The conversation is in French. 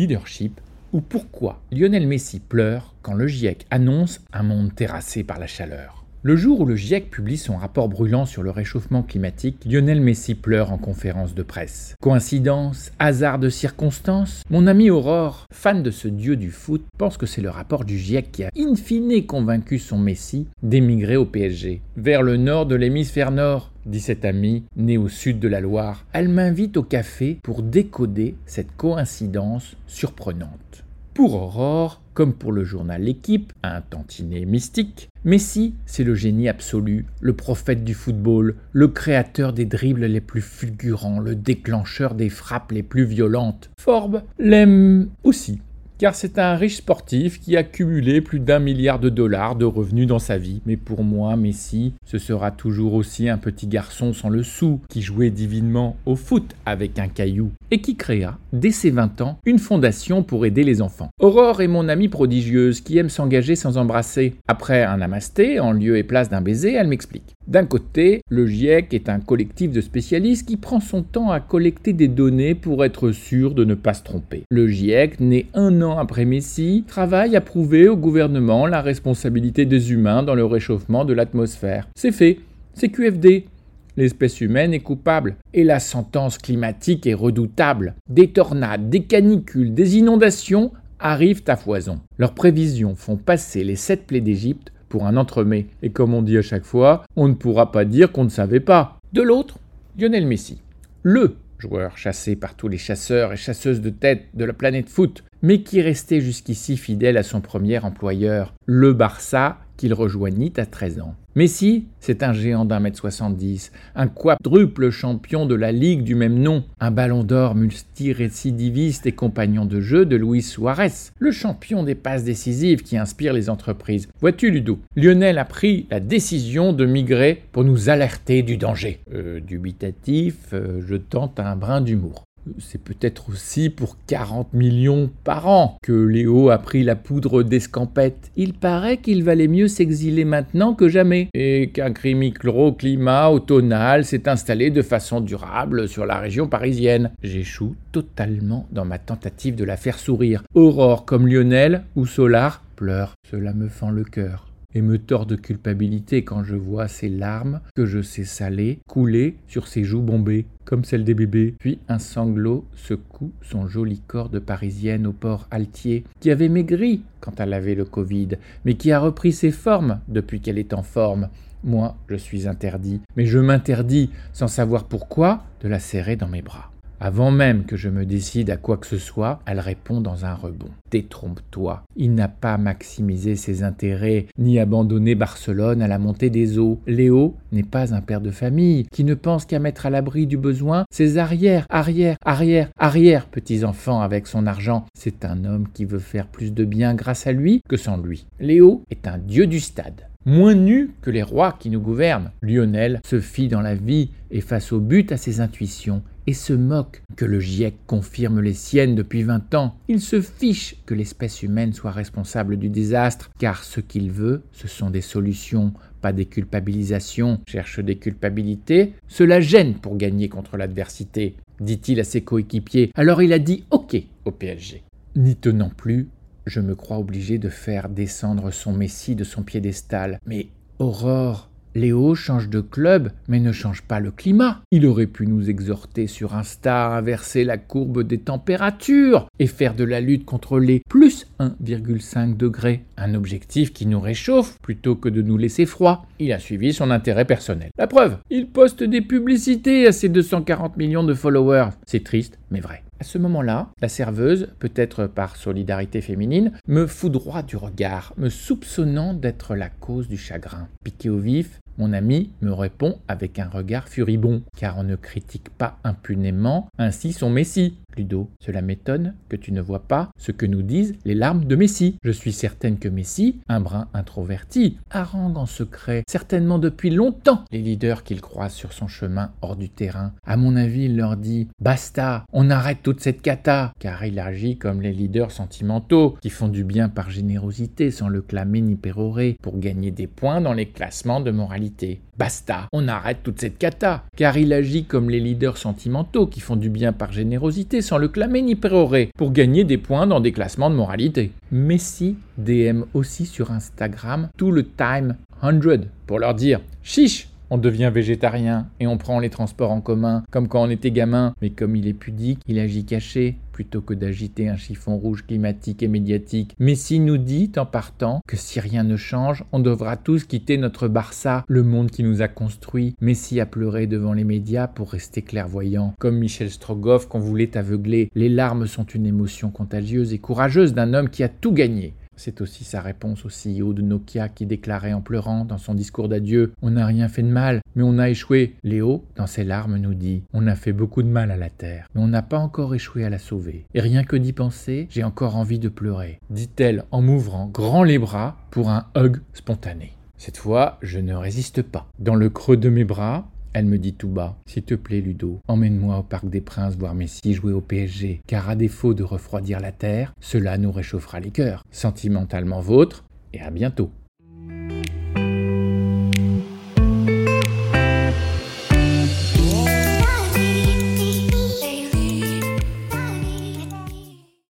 leadership ou pourquoi Lionel Messi pleure quand le GIEC annonce un monde terrassé par la chaleur. Le jour où le GIEC publie son rapport brûlant sur le réchauffement climatique, Lionel Messi pleure en conférence de presse. Coïncidence Hasard de circonstances Mon ami Aurore, fan de ce dieu du foot, pense que c'est le rapport du GIEC qui a in fine convaincu son Messi d'émigrer au PSG. Vers le nord de l'hémisphère nord, dit cet ami, né au sud de la Loire. Elle m'invite au café pour décoder cette coïncidence surprenante. Pour Aurore, comme pour le journal L'équipe, un tantinet mystique, Messi, c'est le génie absolu, le prophète du football, le créateur des dribbles les plus fulgurants, le déclencheur des frappes les plus violentes. Forbes l'aime aussi car c'est un riche sportif qui a cumulé plus d'un milliard de dollars de revenus dans sa vie. Mais pour moi, Messi, ce sera toujours aussi un petit garçon sans le sou, qui jouait divinement au foot avec un caillou, et qui créa, dès ses 20 ans, une fondation pour aider les enfants. Aurore est mon amie prodigieuse qui aime s'engager sans embrasser. Après un namasté, en lieu et place d'un baiser, elle m'explique. D'un côté, le GIEC est un collectif de spécialistes qui prend son temps à collecter des données pour être sûr de ne pas se tromper. Le GIEC, né un an après Messi, travaille à prouver au gouvernement la responsabilité des humains dans le réchauffement de l'atmosphère. C'est fait, c'est QFD. L'espèce humaine est coupable et la sentence climatique est redoutable. Des tornades, des canicules, des inondations arrivent à foison. Leurs prévisions font passer les sept plaies d'Égypte pour un entremets. Et comme on dit à chaque fois, on ne pourra pas dire qu'on ne savait pas. De l'autre, Lionel Messi. Le joueur chassé par tous les chasseurs et chasseuses de tête de la planète foot, mais qui restait jusqu'ici fidèle à son premier employeur, le Barça, qu'il rejoignit à 13 ans. Messi, c'est un géant d'un mètre 70, un quadruple champion de la Ligue du même nom, un ballon d'or multirécidiviste et compagnon de jeu de Luis Suarez, le champion des passes décisives qui inspire les entreprises. Vois-tu, Ludo, Lionel a pris la décision de migrer pour nous alerter du danger. Euh, dubitatif, euh, je tente un brin d'humour. C'est peut-être aussi pour 40 millions par an que Léo a pris la poudre d'escampette. Il paraît qu'il valait mieux s'exiler maintenant que jamais, et qu'un climat automnal s'est installé de façon durable sur la région parisienne. J'échoue totalement dans ma tentative de la faire sourire. Aurore comme Lionel ou Solar pleure. Cela me fend le cœur et me tord de culpabilité quand je vois ces larmes que je sais saler couler sur ses joues bombées, comme celles des bébés. Puis un sanglot secoue son joli corps de parisienne au port altier, qui avait maigri quand elle avait le Covid, mais qui a repris ses formes depuis qu'elle est en forme. Moi, je suis interdit, mais je m'interdis, sans savoir pourquoi, de la serrer dans mes bras. Avant même que je me décide à quoi que ce soit, elle répond dans un rebond. Détrompe-toi. Il n'a pas maximisé ses intérêts, ni abandonné Barcelone à la montée des eaux. Léo n'est pas un père de famille qui ne pense qu'à mettre à l'abri du besoin ses arrières, arrière, arrière, arrière petits-enfants avec son argent. C'est un homme qui veut faire plus de bien grâce à lui que sans lui. Léo est un dieu du stade moins nu que les rois qui nous gouvernent. Lionel se fie dans la vie et face au but à ses intuitions et se moque que le GIEC confirme les siennes depuis 20 ans. Il se fiche que l'espèce humaine soit responsable du désastre, car ce qu'il veut, ce sont des solutions, pas des culpabilisations. Cherche des culpabilités, cela gêne pour gagner contre l'adversité, dit-il à ses coéquipiers. Alors il a dit OK au PSG. N'y tenant plus, je me crois obligé de faire descendre son Messie de son piédestal. Mais Aurore, Léo change de club, mais ne change pas le climat. Il aurait pu nous exhorter sur Insta à inverser la courbe des températures et faire de la lutte contre les plus 1,5 degrés, un objectif qui nous réchauffe plutôt que de nous laisser froid. Il a suivi son intérêt personnel. La preuve, il poste des publicités à ses 240 millions de followers. C'est triste, mais vrai. À ce moment-là, la serveuse, peut-être par solidarité féminine, me foudroie du regard, me soupçonnant d'être la cause du chagrin. Piqué au vif, mon ami me répond avec un regard furibond, car on ne critique pas impunément ainsi son Messie. Cela m'étonne que tu ne vois pas ce que nous disent les larmes de Messie. Je suis certaine que Messie, un brin introverti, harangue en secret, certainement depuis longtemps, les leaders qu'il croise sur son chemin hors du terrain. À mon avis, il leur dit Basta, on arrête toute cette cata, car il agit comme les leaders sentimentaux, qui font du bien par générosité sans le clamer ni pérorer, pour gagner des points dans les classements de moralité. Basta, on arrête toute cette cata, car il agit comme les leaders sentimentaux qui font du bien par générosité sans le clamer ni pérorer, pour gagner des points dans des classements de moralité. Messi DM aussi sur Instagram tout le time 100 pour leur dire Chiche on devient végétarien et on prend les transports en commun comme quand on était gamin, mais comme il est pudique, il agit caché plutôt que d'agiter un chiffon rouge climatique et médiatique. Messi nous dit en partant que si rien ne change, on devra tous quitter notre Barça, le monde qui nous a construit. Messi a pleuré devant les médias pour rester clairvoyant, comme Michel Strogoff qu'on voulait aveugler. Les larmes sont une émotion contagieuse et courageuse d'un homme qui a tout gagné. C'est aussi sa réponse au CEO de Nokia qui déclarait en pleurant dans son discours d'adieu On n'a rien fait de mal, mais on a échoué. Léo, dans ses larmes, nous dit On a fait beaucoup de mal à la Terre, mais on n'a pas encore échoué à la sauver. Et rien que d'y penser, j'ai encore envie de pleurer, dit-elle en m'ouvrant grand les bras pour un hug spontané. Cette fois, je ne résiste pas. Dans le creux de mes bras, elle me dit tout bas S'il te plaît, Ludo, emmène-moi au Parc des Princes voir Messi jouer au PSG, car à défaut de refroidir la terre, cela nous réchauffera les cœurs. Sentimentalement vôtre, et à bientôt.